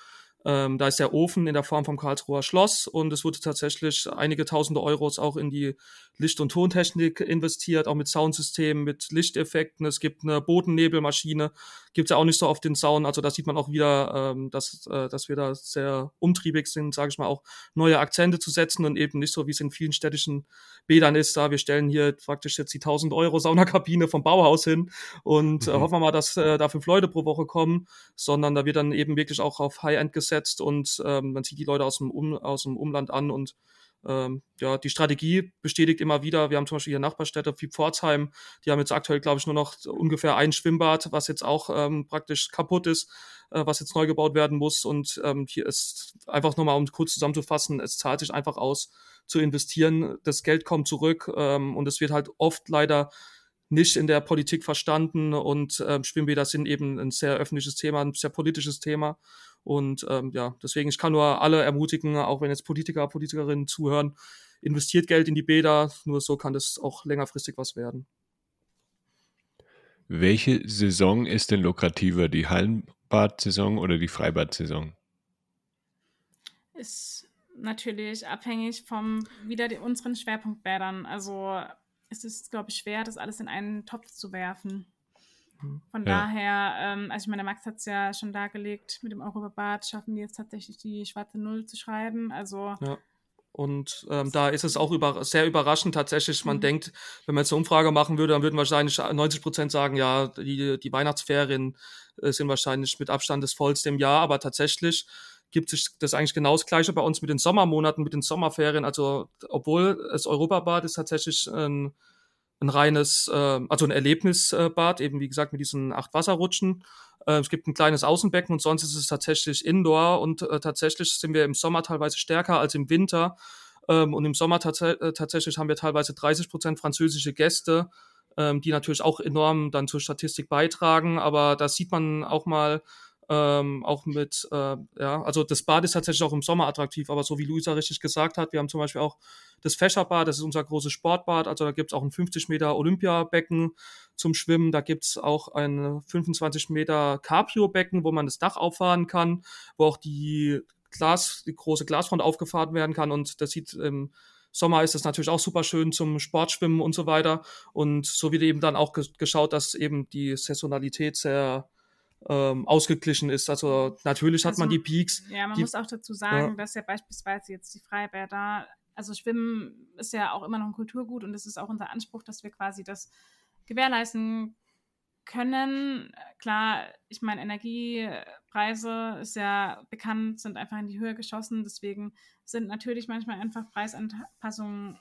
ähm, da ist der Ofen in der Form vom Karlsruher Schloss und es wurde tatsächlich einige tausende Euros auch in die Licht- und Tontechnik investiert, auch mit Soundsystemen, mit Lichteffekten. Es gibt eine Bodennebelmaschine, gibt es ja auch nicht so oft in Sound. Also da sieht man auch wieder, ähm, dass, äh, dass wir da sehr umtriebig sind, sage ich mal, auch neue Akzente zu setzen und eben nicht so, wie es in vielen städtischen Bädern ist. Da wir stellen hier praktisch jetzt die 1000 Euro Saunakabine vom Bauhaus hin und äh, mhm. äh, hoffen wir mal, dass äh, da fünf Leute pro Woche kommen, sondern da wird dann eben wirklich auch auf High-End gesetzt umsetzt und ähm, man zieht die Leute aus dem, um, aus dem Umland an und ähm, ja, die Strategie bestätigt immer wieder. Wir haben zum Beispiel hier Nachbarstädte wie Pforzheim, die haben jetzt aktuell, glaube ich, nur noch ungefähr ein Schwimmbad, was jetzt auch ähm, praktisch kaputt ist, äh, was jetzt neu gebaut werden muss. Und ähm, hier ist einfach nochmal, um kurz zusammenzufassen, es zahlt sich einfach aus zu investieren. Das Geld kommt zurück ähm, und es wird halt oft leider nicht in der Politik verstanden und äh, Schwimmbäder sind eben ein sehr öffentliches Thema, ein sehr politisches Thema. Und ähm, ja, deswegen, ich kann nur alle ermutigen, auch wenn jetzt Politiker, Politikerinnen zuhören, investiert Geld in die Bäder, nur so kann das auch längerfristig was werden. Welche Saison ist denn lukrativer, die Hallenbad-Saison oder die Freibad-Saison? Ist natürlich abhängig vom wieder die, unseren Schwerpunktbädern. Also es ist, glaube ich, schwer, das alles in einen Topf zu werfen. Von ja. daher, ähm, also ich meine, der Max hat es ja schon dargelegt, mit dem Europabad schaffen wir jetzt tatsächlich die schwarze Null zu schreiben. Also ja. Und ähm, da ist es auch über, sehr überraschend tatsächlich. Man mhm. denkt, wenn man jetzt eine Umfrage machen würde, dann würden wahrscheinlich 90 Prozent sagen, ja, die, die Weihnachtsferien äh, sind wahrscheinlich mit Abstand das vollste im Jahr. Aber tatsächlich gibt sich das eigentlich genau das Gleiche bei uns mit den Sommermonaten, mit den Sommerferien. Also, obwohl das Europabad ist tatsächlich ein ein reines, äh, also ein Erlebnisbad, eben wie gesagt mit diesen acht Wasserrutschen. Äh, es gibt ein kleines Außenbecken und sonst ist es tatsächlich Indoor und äh, tatsächlich sind wir im Sommer teilweise stärker als im Winter. Ähm, und im Sommer tats äh, tatsächlich haben wir teilweise 30 Prozent französische Gäste, ähm, die natürlich auch enorm dann zur Statistik beitragen. Aber da sieht man auch mal, ähm, auch mit, äh, ja, also das Bad ist tatsächlich auch im Sommer attraktiv, aber so wie Luisa richtig gesagt hat, wir haben zum Beispiel auch das Fächerbad, das ist unser großes Sportbad, also da gibt es auch ein 50 Meter Olympiabecken zum Schwimmen, da gibt es auch ein 25 Meter Cabrio-Becken, wo man das Dach auffahren kann, wo auch die Glas, die große Glasfront aufgefahren werden kann. Und das sieht im Sommer ist es natürlich auch super schön zum Sportschwimmen und so weiter. Und so wird eben dann auch geschaut, dass eben die Saisonalität sehr ähm, ausgeglichen ist. Also natürlich hat Also, man die Peaks. Ja, man die, muss auch dazu sagen, Ja. dass ja beispielsweise jetzt die Freibäder, also Schwimmen ist ja auch immer noch ein Kulturgut und es ist auch unser Anspruch, dass wir quasi das gewährleisten können. Klar, ich meine, Energiepreise ist ja bekannt, sind einfach in die Höhe geschossen. Deswegen sind natürlich manchmal einfach Preisanpassungen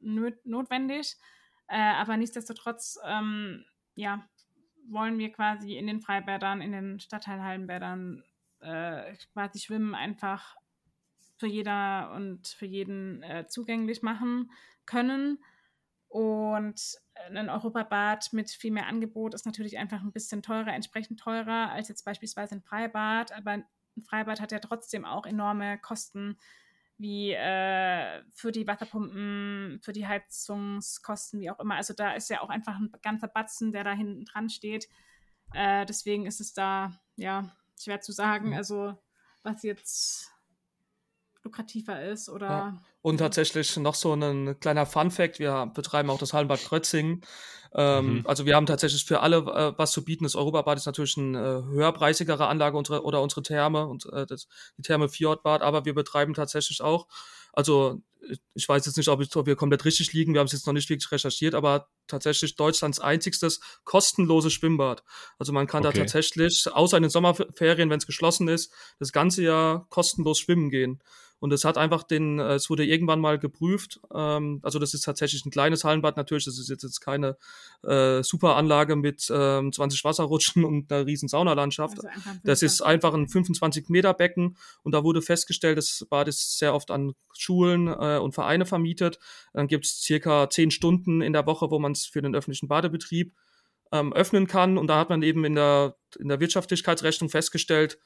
nöt notwendig. Äh, aber nichtsdestotrotz, ähm, ja, wollen wir quasi in den Freibädern, in den Stadtteilhallenbädern äh, quasi Schwimmen einfach für jeder und für jeden äh, zugänglich machen können. Und ein Europabad mit viel mehr Angebot ist natürlich einfach ein bisschen teurer, entsprechend teurer als jetzt beispielsweise ein Freibad. Aber ein Freibad hat ja trotzdem auch enorme Kosten wie äh, für die Wasserpumpen, für die Heizungskosten, wie auch immer. Also da ist ja auch einfach ein ganzer Batzen, der da hinten dran steht. Äh, deswegen ist es da, ja, schwer zu sagen, also was jetzt lukrativer ist oder. Ja. Und tatsächlich noch so ein kleiner Fun-Fact: Wir betreiben auch das Hallenbad Krötzing. Ähm, Mhm. Also, wir haben tatsächlich für alle äh, was zu bieten. Das Europabad ist natürlich eine äh, höherpreisigere Anlage unsere, oder unsere Therme und äh, das, die Therme Fjordbad, aber wir betreiben tatsächlich auch. Also, ich- ich weiß jetzt nicht, ob, ich, ob wir komplett richtig liegen. Wir haben es jetzt noch nicht wirklich recherchiert, aber tatsächlich Deutschlands einzigstes kostenloses Schwimmbad. Also, man kann Okay. da tatsächlich, außer in den Sommerferien, wenn es geschlossen ist, das ganze Jahr kostenlos schwimmen gehen. Und es hat einfach den, äh, es wurde irgendwann mal geprüft. Ähm, also das ist tatsächlich ein kleines Hallenbad natürlich. Das ist jetzt, jetzt keine äh, super Anlage mit ähm, 20 Wasserrutschen und einer riesen Saunalandschaft. Also Das ist 25 einfach ein 25 Meter Becken und da wurde festgestellt, das Bad ist sehr oft an Schulen äh, und Vereine vermietet. Dann gibt es circa 10 Stunden in der Woche, wo man es für den öffentlichen Badebetrieb ähm, öffnen kann. Und da hat man eben in der, in der Wirtschaftlichkeitsrechnung festgestellt,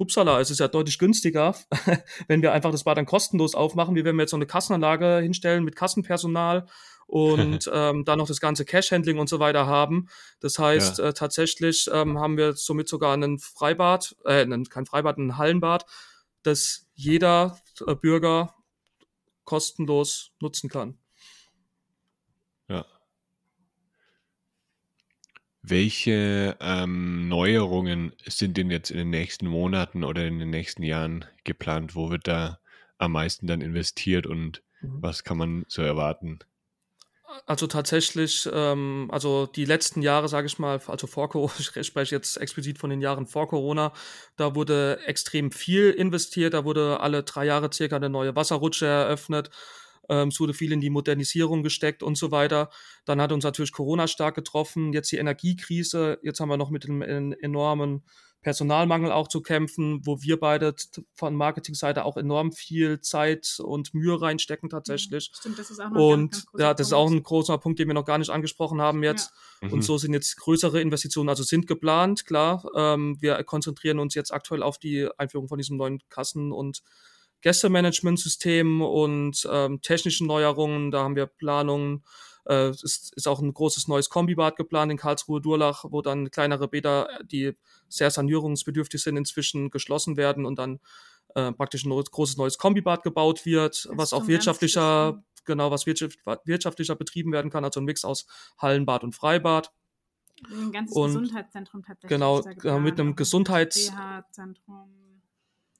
Upsala, es ist ja deutlich günstiger, wenn wir einfach das Bad dann kostenlos aufmachen, wie wenn wir jetzt so eine Kassenanlage hinstellen mit Kassenpersonal und ähm, dann noch das ganze Cash-Handling und so weiter haben. Das heißt, äh, tatsächlich ähm, haben wir somit sogar einen Freibad, äh, einen, kein Freibad, ein Hallenbad, das jeder äh, Bürger kostenlos nutzen kann. Ja. Welche ähm, Neuerungen sind denn jetzt in den nächsten Monaten oder in den nächsten Jahren geplant? Wo wird da am meisten dann investiert und Mhm. was kann man so erwarten? Also tatsächlich, ähm, also die letzten Jahre, sage ich mal, also vor Corona, ich spreche jetzt explizit von den Jahren vor Corona, da wurde extrem viel investiert, da wurde alle drei Jahre circa eine neue Wasserrutsche eröffnet, es wurde viel in die Modernisierung gesteckt und so weiter. Dann hat uns natürlich Corona stark getroffen, jetzt die Energiekrise, jetzt haben wir noch mit dem en- enormen Personalmangel auch zu kämpfen, wo wir beide von Marketingseite auch enorm viel Zeit und Mühe reinstecken tatsächlich. Stimmt, das ist auch noch ein ganz, Und ganz großer ja, das ist auch Punkt. ein großer Punkt, den wir noch gar nicht angesprochen haben jetzt. Mhm. Und so sind jetzt größere Investitionen, also sind geplant, klar. Ähm, wir konzentrieren uns jetzt aktuell auf die Einführung von diesem neuen Kassen- und Gästemanagementsystem und ähm, technischen Neuerungen. Da haben wir Planungen. Äh, es ist, ist auch ein großes neues Kombibad geplant in Karlsruhe-Durlach, wo dann kleinere Bäder, die sehr sanierungsbedürftig sind, inzwischen geschlossen werden und dann äh, praktisch ein großes neues Kombibad gebaut wird, Das was auch wirtschaftlicher, genau, was wirtschaft, wirtschaftlicher betrieben werden kann, also ein Mix aus Hallenbad und Freibad. Ein ganzes Und Gesundheitszentrum tatsächlich. genau, äh, mit einem Gesundheits-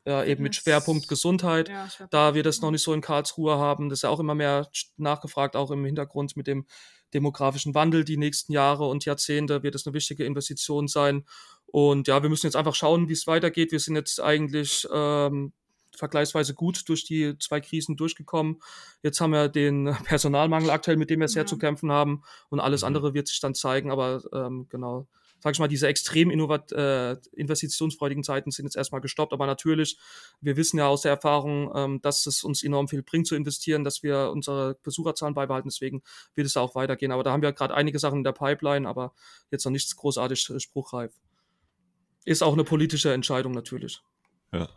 Ja, eben mit Schwerpunkt Gesundheit. Ja, Schwerpunkt da wir das noch nicht so in Karlsruhe haben. Das ist ja auch immer mehr nachgefragt, auch im Hintergrund mit dem demografischen Wandel die nächsten Jahre und Jahrzehnte wird es eine wichtige Investition sein. Und ja, wir müssen jetzt einfach schauen, wie es weitergeht. Wir sind jetzt eigentlich ähm, vergleichsweise gut durch die zwei Krisen durchgekommen. Jetzt haben wir den Personalmangel aktuell, mit dem wir sehr Ja. zu kämpfen haben. Und alles Mhm. andere wird sich dann zeigen. Aber ähm, genau, sag ich mal, diese extrem innovat äh, investitionsfreudigen Zeiten sind jetzt erstmal gestoppt. Aber natürlich, wir wissen ja aus der Erfahrung, ähm, dass es uns enorm viel bringt zu investieren, dass wir unsere Besucherzahlen beibehalten. Deswegen wird es da auch weitergehen. Aber da haben wir gerade einige Sachen in der Pipeline, aber jetzt noch nichts großartig äh, spruchreif. Ist auch eine politische Entscheidung natürlich. Ja.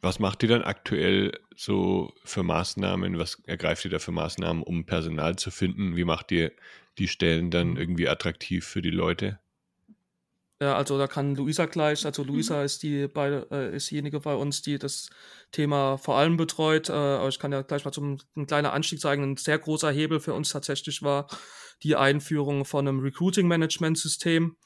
Was macht ihr dann aktuell so für Maßnahmen? Was ergreift ihr da für Maßnahmen, um Personal zu finden? Wie macht ihr die Stellen dann Mhm. irgendwie attraktiv für die Leute? Ja, also da kann Luisa gleich, also Mhm. Luisa ist die bei, äh, ist diejenige bei uns, die das Thema vor allem betreut. Äh, aber ich kann ja gleich mal zum ein kleiner Anstieg zeigen. Ein sehr großer Hebel für uns tatsächlich war die Einführung von einem Recruiting-Management-System.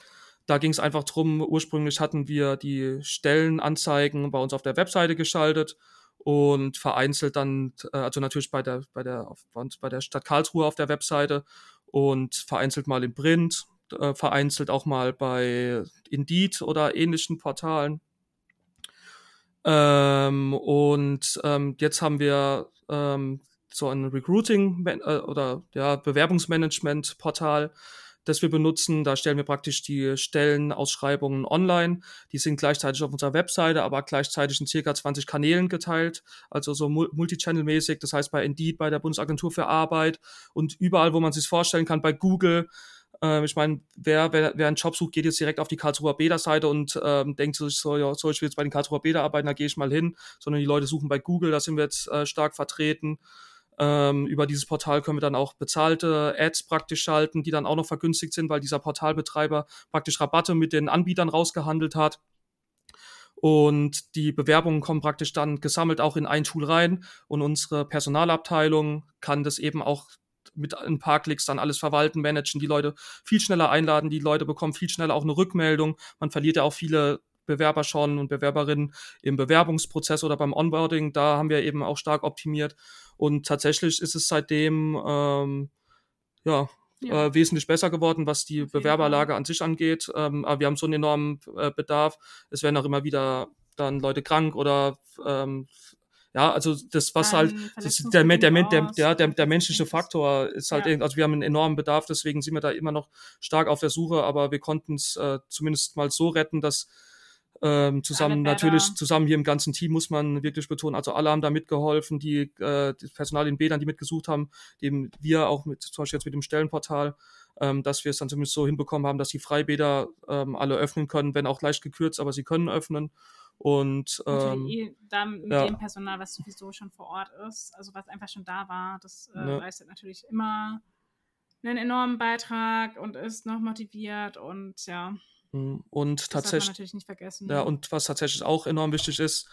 Da ging es einfach drum, ursprünglich hatten wir die Stellenanzeigen bei uns auf der Webseite geschaltet und vereinzelt dann, äh, also natürlich bei der, bei der, auf, bei der Stadt Karlsruhe auf der Webseite und vereinzelt mal im Print, äh, vereinzelt auch mal bei Indeed oder ähnlichen Portalen. Ähm, und ähm, jetzt haben wir ähm, so ein Recruiting äh, oder ja, Bewerbungsmanagement-Portal, das wir benutzen. Da stellen wir praktisch die Stellenausschreibungen online. Die sind gleichzeitig auf unserer Webseite, aber gleichzeitig in circa 20 Kanälen geteilt, also so multichannel-mäßig. Das heißt bei Indeed, bei der Bundesagentur für Arbeit und überall, wo man sich vorstellen kann, bei Google. Ähm, ich meine, wer, wer, wer einen Job sucht, geht jetzt direkt auf die Karlsruher Bäder-Seite und ähm, denkt sich so, ja, soll ich jetzt bei den Karlsruher Bäder arbeiten, da gehe ich mal hin. Sondern die Leute suchen bei Google, da sind wir jetzt äh, stark vertreten. Ähm, über dieses Portal können wir dann auch bezahlte Ads praktisch schalten, die dann auch noch vergünstigt sind, weil dieser Portalbetreiber praktisch Rabatte mit den Anbietern rausgehandelt hat. Und die Bewerbungen kommen praktisch dann gesammelt auch in ein Tool rein und unsere Personalabteilung kann das eben auch mit ein paar Klicks dann alles verwalten, managen, die Leute viel schneller einladen, die Leute bekommen viel schneller auch eine Rückmeldung. Man verliert ja auch viele Bewerber schon und Bewerberinnen im Bewerbungsprozess oder beim Onboarding. Da haben wir eben auch stark optimiert. Und tatsächlich ist es seitdem ähm, ja, Ja. Äh, wesentlich besser geworden, was die Bewerberlage an sich angeht. Ähm, aber wir haben so einen enormen äh, Bedarf. Es werden auch immer wieder dann Leute krank oder ähm, ja, also das, was halt, das, der, der, der, der, der, der, menschliche ich. Faktor ist halt, Ja. also wir haben einen enormen Bedarf, deswegen sind wir da immer noch stark auf der Suche, aber wir konnten es äh, zumindest mal so retten, dass ähm, zusammen natürlich zusammen hier im ganzen Team muss man wirklich betonen, also alle haben da mitgeholfen, die äh, das Personal in Bädern, die mitgesucht haben, eben wir auch mit zum Beispiel jetzt mit dem Stellenportal, ähm, dass wir es dann zumindest so hinbekommen haben, dass die Freibäder ähm, alle öffnen können, wenn auch leicht gekürzt, aber sie können öffnen und ähm, Natürlich eh da mit ja. dem Personal, was sowieso schon vor Ort ist, also was einfach schon da war, das äh, Ja. leistet natürlich immer einen enormen Beitrag und ist noch motiviert und ja, mh, und tatsächlich natürlich nicht vergessen. Ja, und was tatsächlich auch enorm wichtig ist,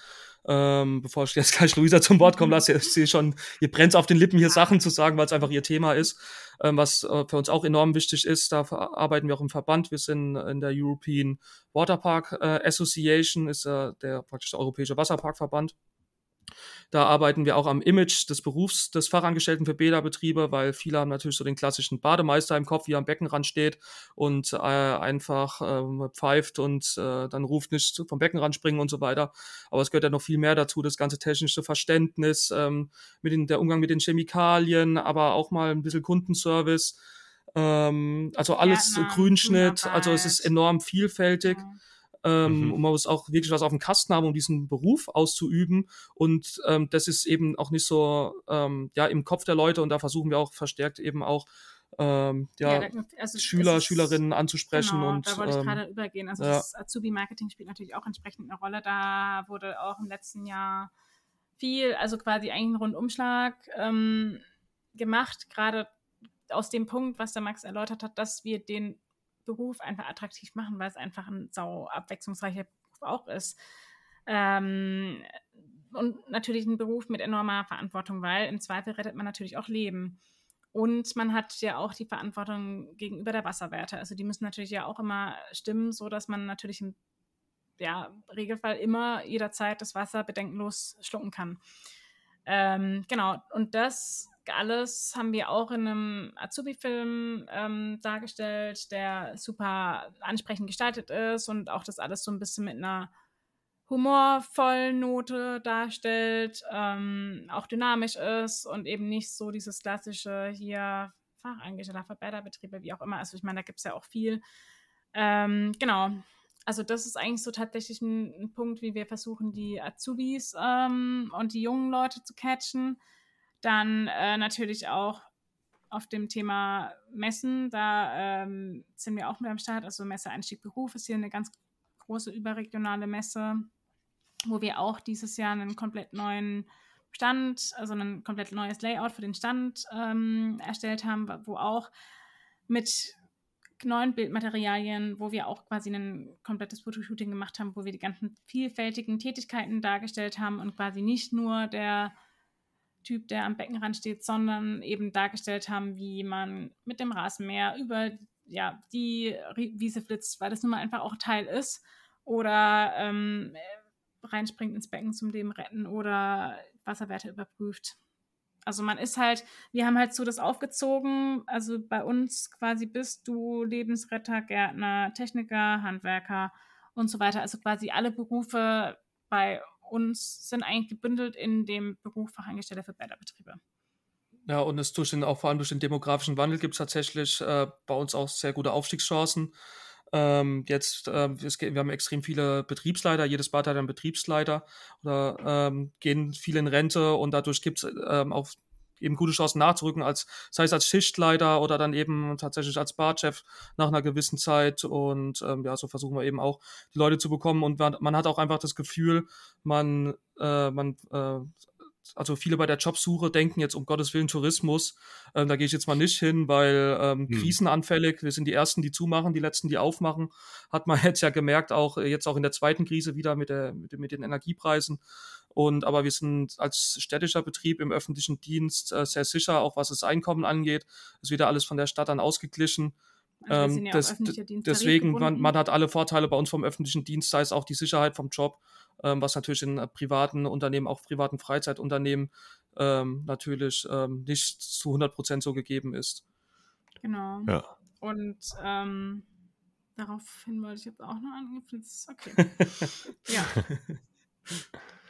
ähm, bevor ich jetzt gleich Luisa zum Wort kommen lasse, ich sehe schon, ihr brennt auf den Lippen, hier Sachen zu sagen, weil es einfach ihr Thema ist. Ähm, was äh, für uns auch enorm wichtig ist, da arbeiten wir auch im Verband. Wir sind in der European Waterpark äh, Association, ist äh, der praktisch der Europäische Wasserparkverband. Da arbeiten wir auch am Image des Berufs des Fachangestellten für Bäderbetriebe, weil viele haben natürlich so den klassischen Bademeister im Kopf, wie er am Beckenrand steht und äh, einfach ähm, pfeift und äh, dann ruft nicht vom Beckenrand springen und so weiter. Aber es gehört ja noch viel mehr dazu, das ganze technische Verständnis, ähm, mit den, der Umgang mit den Chemikalien, aber auch mal ein bisschen Kundenservice. Ähm, also alles Gärtner, Grünschnitt, also es ist enorm vielfältig. Ja. Ähm, Mhm. Und man muss auch wirklich was auf dem Kasten haben, um diesen Beruf auszuüben. Und ähm, das ist eben auch nicht so ähm, ja im Kopf der Leute und da versuchen wir auch verstärkt eben auch ähm, ja, da- also Schüler, ist- Schülerinnen anzusprechen Genau, und da wollte ich ähm, gerade übergehen. Also ja. das Azubi-Marketing spielt natürlich auch entsprechend eine Rolle. Da wurde auch im letzten Jahr viel, also quasi eigentlich ein Rundumschlag ähm, gemacht, gerade aus dem Punkt, was der Max erläutert hat, dass wir den Beruf einfach attraktiv machen, weil es einfach ein sau abwechslungsreicher Beruf auch ist. Ähm, und natürlich ein Beruf mit enormer Verantwortung, weil im Zweifel rettet man natürlich auch Leben. Und man hat ja auch die Verantwortung gegenüber der Wasserwerte. Also die müssen natürlich ja auch immer stimmen, so dass man natürlich im ja, Regelfall immer jederzeit das Wasser bedenkenlos schlucken kann. Ähm, genau, und das alles haben wir auch in einem Azubi-Film ähm, dargestellt, der super ansprechend gestaltet ist und auch das alles so ein bisschen mit einer humorvollen Note darstellt, ähm, auch dynamisch ist und eben nicht so dieses klassische hier Fachangestellter für Bäderbetriebe, wie auch immer. Also ich meine, da gibt es ja auch viel. Ähm, genau. Also das ist eigentlich so tatsächlich ein, ein Punkt, wie wir versuchen, die Azubis ähm, und die jungen Leute zu catchen. Dann äh, natürlich auch auf dem Thema Messen, da ähm, sind wir auch mit am Start. Also Messe Einstieg Beruf ist hier eine ganz große überregionale Messe, wo wir auch dieses Jahr einen komplett neuen Stand, also ein komplett neues Layout für den Stand ähm, erstellt haben, wo auch mit neuen Bildmaterialien, wo wir auch quasi ein komplettes Fotoshooting gemacht haben, wo wir die ganzen vielfältigen Tätigkeiten dargestellt haben und quasi nicht nur der Typ, der am Beckenrand steht, sondern eben dargestellt haben, wie man mit dem Rasenmäher über ja, die Wiese flitzt, weil das nun mal einfach auch Teil ist. Oder ähm, reinspringt ins Becken zum Leben retten oder Wasserwerte überprüft. Also man ist halt, wir haben halt so das aufgezogen, also bei uns quasi bist du Lebensretter, Gärtner, Techniker, Handwerker und so weiter. Also quasi alle Berufe bei uns sind eigentlich gebündelt in dem Beruf Fachangestellter für Bäderbetriebe. Ja, und es durch den, auch vor allem durch den demografischen Wandel gibt es tatsächlich äh, bei uns auch sehr gute Aufstiegschancen. Ähm, jetzt, äh, geht, wir haben extrem viele Betriebsleiter, jedes Bad hat einen Betriebsleiter oder ähm, gehen viele in Rente und dadurch gibt es ähm, auch eben gute Chancen nachzurücken, als, sei es als Schichtleiter oder dann eben tatsächlich als Barchef nach einer gewissen Zeit. Und ähm, ja, so versuchen wir eben auch die Leute zu bekommen. Und man, man hat auch einfach das Gefühl, man, äh, man äh, also viele bei der Jobsuche denken jetzt um Gottes Willen Tourismus, ähm, da gehe ich jetzt mal nicht hin, weil ähm, hm. krisenanfällig, wir sind die Ersten, die zumachen, die Letzten, die aufmachen, hat man jetzt ja gemerkt, auch äh, jetzt auch in der zweiten Krise wieder mit, der, mit, mit den Energiepreisen. Und aber wir sind als städtischer Betrieb im öffentlichen Dienst äh, sehr sicher, auch was das Einkommen angeht. Es wird alles von der Stadt dann ausgeglichen. Also ähm, ja das, deswegen, man, man, hat alle Vorteile bei uns vom öffentlichen Dienst, sei es auch die Sicherheit vom Job, ähm, was natürlich in äh, privaten Unternehmen, auch privaten Freizeitunternehmen ähm, natürlich ähm, nicht zu 100 Prozent so gegeben ist. Genau. Ja. Und ähm, daraufhin wollte ich jetzt auch noch angeben. Okay. ja.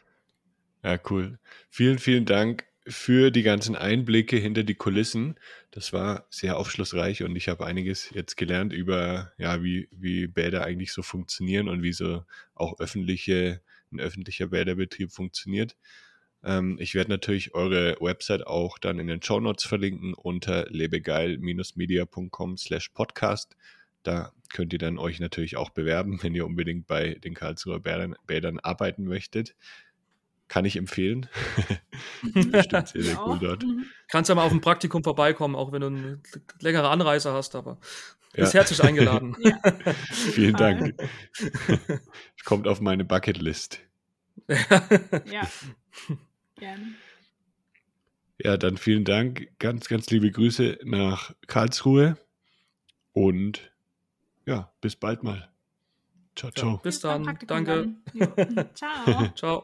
Ja, cool. Vielen, vielen Dank für die ganzen Einblicke hinter die Kulissen. Das war sehr aufschlussreich und ich habe einiges jetzt gelernt über, ja, wie, wie Bäder eigentlich so funktionieren und wie so auch öffentliche, ein öffentlicher Bäderbetrieb funktioniert. Ähm, ich werde natürlich eure Website auch dann in den Show Notes verlinken unter lebegeil-media.com slash podcast. Da könnt ihr dann euch natürlich auch bewerben, wenn ihr unbedingt bei den Karlsruher Bädern, Bädern arbeiten möchtet. Kann ich empfehlen. Stimmt sehr, sehr cool dort. Mhm. Kannst ja mal auf ein Praktikum vorbeikommen, auch wenn du eine längere Anreise hast, aber ja. ist herzlich eingeladen. Ja. Vielen Dank. Kommt auf meine Bucketlist. ja. Gerne. Ja, dann vielen Dank. Ganz, ganz liebe Grüße nach Karlsruhe. Und ja, bis bald mal. Ciao, ciao. Ja, bis dann. Danke. Dann. ciao. ciao.